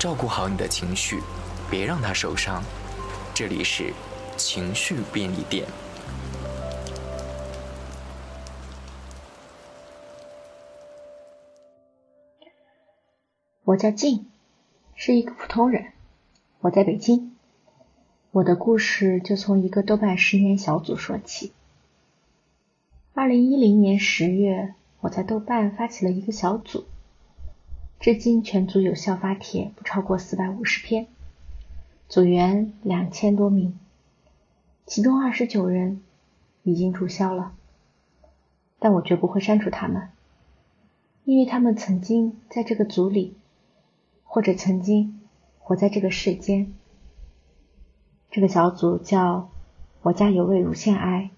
照顾好你的情绪，别让它受伤。这里是情绪便利店。我叫静，是一个普通人，我在北京。我的故事就从一个豆瓣十年小组说起。二零一零年十月，我在豆瓣发起了一个小组。至今全组有效发帖不超过四百五十篇，组员两千多名，其中二十九人已经注销了，但我绝不会删除他们，因为他们曾经在这个组里，或者曾经活在这个世间。这个小组叫“我家有位乳腺癌”，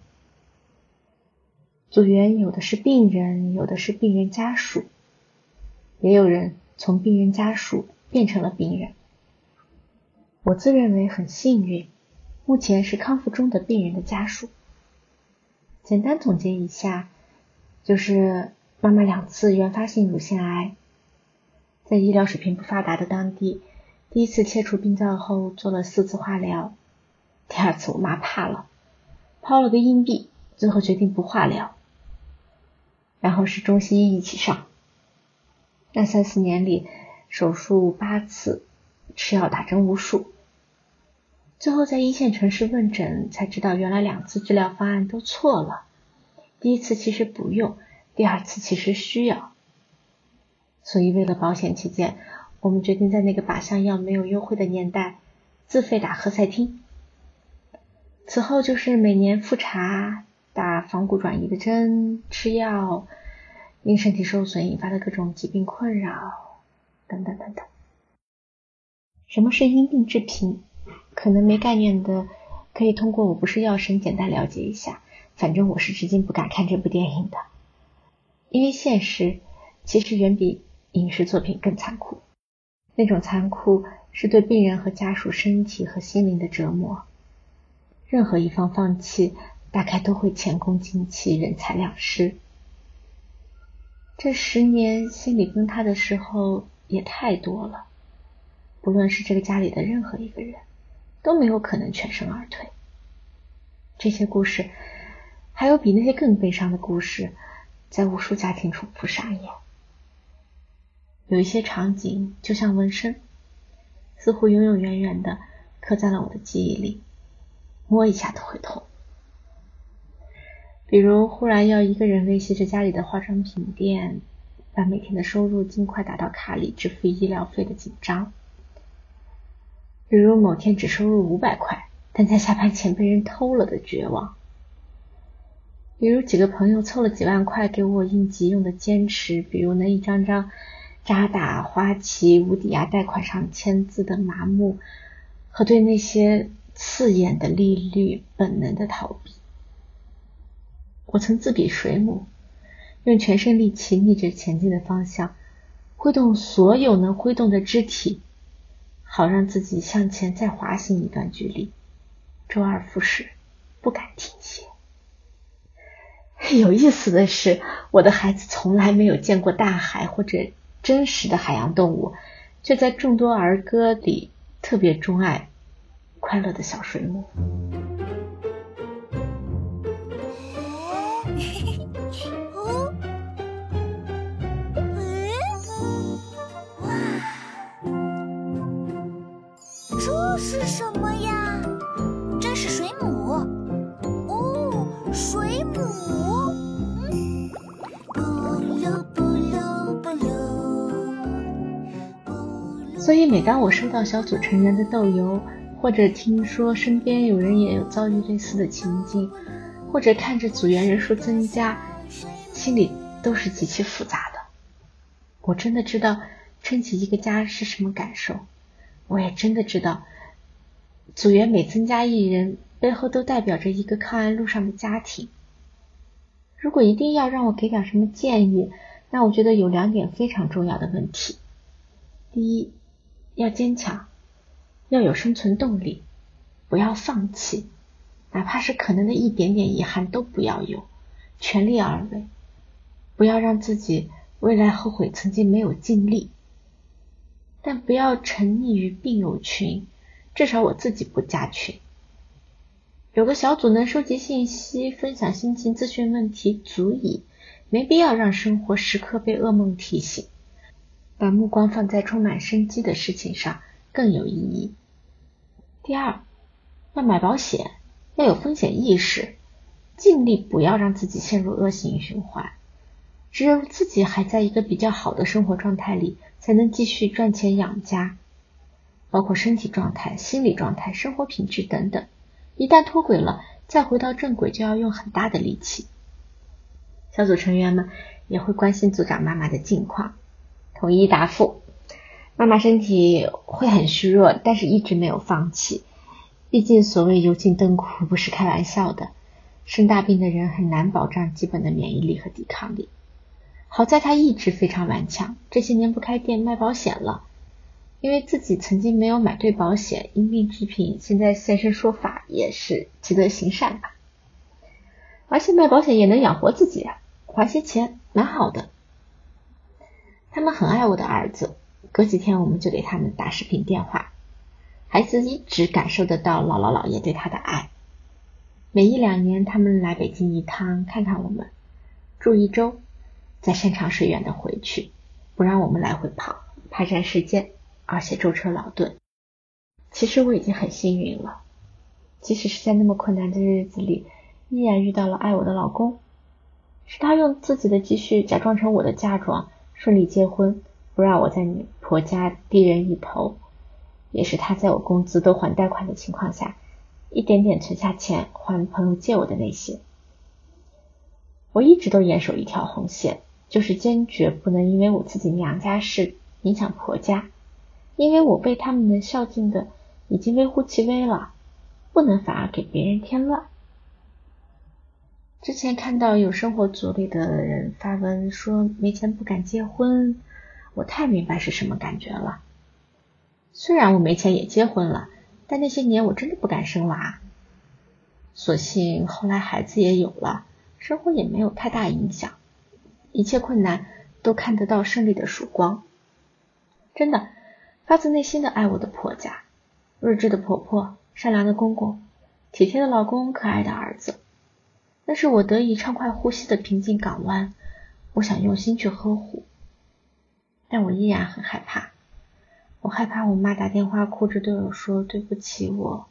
组员有的是病人，有的是病人家属。也有人从病人家属变成了病人，我自认为很幸运，目前是康复中的病人的家属。简单总结一下，就是妈妈两次原发性乳腺癌，在医疗水平不发达的当地，第一次切除病灶后做了四次化疗，第二次我妈怕了，抛了个硬币，最后决定不化疗，然后是中西医一起上。那三四年里，手术八次，吃药打针无数，最后在一线城市问诊，才知道原来两次治疗方案都错了。第一次其实不用，第二次其实需要。所以为了保险起见，我们决定在那个靶向药没有优惠的年代，自费打赫赛汀。此后就是每年复查、打仿骨转移的针、吃药。因身体受损引发的各种疾病困扰，等等等等。什么是因病致贫？可能没概念的，可以通过《我不是药神》简单了解一下。反正我是至今不敢看这部电影的，因为现实其实远比影视作品更残酷。那种残酷是对病人和家属身体和心灵的折磨。任何一方放弃，大概都会前功尽弃，人财两失。这十年心里崩塌的时候也太多了，不论是这个家里的任何一个人，都没有可能全身而退。这些故事，还有比那些更悲伤的故事，在无数家庭重复上演。有一些场景就像纹身，似乎永永远远的刻在了我的记忆里，摸一下都会痛。比如忽然要一个人维系着家里的化妆品店，把每天的收入尽快打到卡里支付医疗费的紧张；比如某天只收入五百块，但在下班前被人偷了的绝望；比如几个朋友凑了几万块给我应急用的坚持；比如那一张张渣打、花旗、无抵押贷款上签字的麻木，和对那些刺眼的利率本能的逃避。我曾自比水母，用全身力气逆着前进的方向，挥动所有能挥动的肢体，好让自己向前再滑行一段距离，周而复始，不敢停歇。有意思的是，我的孩子从来没有见过大海或者真实的海洋动物，却在众多儿歌里特别钟爱快乐的小水母。所以，每当我收到小组成员的豆油，或者听说身边有人也有遭遇类似的情境，或者看着组员人数增加，心里都是极其复杂的。我真的知道撑起一个家是什么感受，我也真的知道。组员每增加一人，背后都代表着一个抗癌路上的家庭。如果一定要让我给点什么建议，那我觉得有两点非常重要的问题：第一，要坚强，要有生存动力，不要放弃，哪怕是可能的一点点遗憾都不要有，全力而为，不要让自己未来后悔曾经没有尽力。但不要沉溺于病友群，至少我自己不加群。有个小组能收集信息、分享心情、咨询问题，足矣，没必要让生活时刻被噩梦提醒。把目光放在充满生机的事情上更有意义。第二，要买保险，要有风险意识，尽力不要让自己陷入恶性循环。只有自己还在一个比较好的生活状态里，才能继续赚钱养家，包括身体状态、心理状态、生活品质等等。一旦脱轨了，再回到正轨就要用很大的力气。小组成员们也会关心组长妈妈的近况。统一答复：妈妈身体会很虚弱，但是一直没有放弃。毕竟所谓油尽灯枯不是开玩笑的，生大病的人很难保障基本的免疫力和抵抗力。好在他意志非常顽强，这些年不开店卖保险了，因为自己曾经没有买对保险，因病致贫，现在现身说法也是积德行善吧。而且卖保险也能养活自己啊，花些钱蛮好的。他们很爱我的儿子，隔几天我们就给他们打视频电话。孩子一直感受得到姥姥姥爷对他的爱。每一两年，他们来北京一趟看看我们，住一周，再山长水远的回去，不让我们来回跑，怕占时间，而且舟车劳顿。其实我已经很幸运了，即使是在那么困难的日子里，依然遇到了爱我的老公。是他用自己的积蓄假装成我的嫁妆。顺利结婚，不让我在你婆家低人一头，也是他在我工资都还贷款的情况下，一点点存下钱还朋友借我的那些。我一直都严守一条红线，就是坚决不能因为我自己娘家事影响婆家，因为我被他们的孝敬的已经微乎其微了，不能反而给别人添乱。之前看到有生活组里的人发文说没钱不敢结婚，我太明白是什么感觉了。虽然我没钱也结婚了，但那些年我真的不敢生娃。所幸后来孩子也有了，生活也没有太大影响，一切困难都看得到胜利的曙光。真的，发自内心的爱我的婆家，睿智的婆婆，善良的公公，体贴的老公，可爱的儿子。那是我得以畅快呼吸的平静港湾，我想用心去呵护，但我依然很害怕。我害怕我妈打电话哭着对我说对不起，我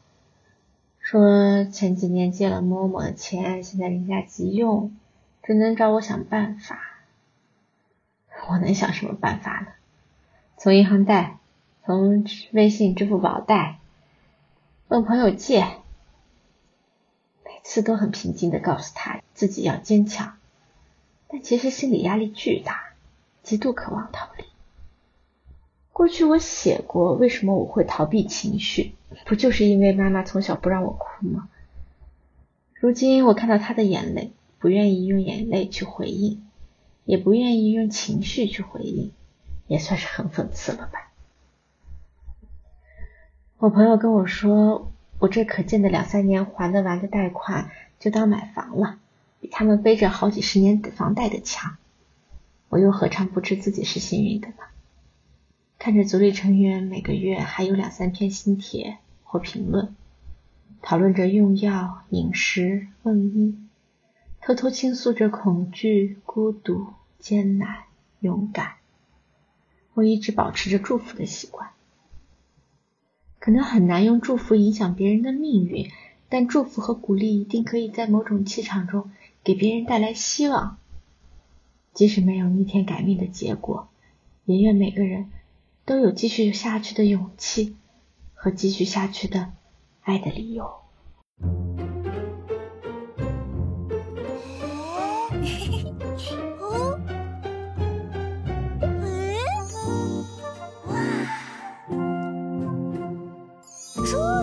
说前几年借了某某的钱，现在人家急用，只能找我想办法。我能想什么办法呢？从银行贷，从微信、支付宝贷，问朋友借。每次都很平静的告诉他自己要坚强，但其实心理压力巨大，极度渴望逃离。过去我写过，为什么我会逃避情绪？不就是因为妈妈从小不让我哭吗？如今我看到她的眼泪，不愿意用眼泪去回应，也不愿意用情绪去回应，也算是很讽刺了吧。我朋友跟我说。我这可见的两三年还得完的贷款，就当买房了，比他们背着好几十年房贷的强。我又何尝不知自己是幸运的呢？看着组里成员每个月还有两三篇新帖或评论，讨论着用药、饮食、问医，偷偷倾诉着恐惧、孤独、艰难、勇敢。我一直保持着祝福的习惯。可能很难用祝福影响别人的命运，但祝福和鼓励一定可以在某种气场中给别人带来希望。即使没有逆天改命的结果，也愿每个人都有继续下去的勇气和继续下去的爱的理由。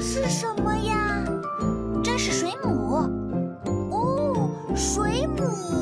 是什么呀？这是水母。哦，水母。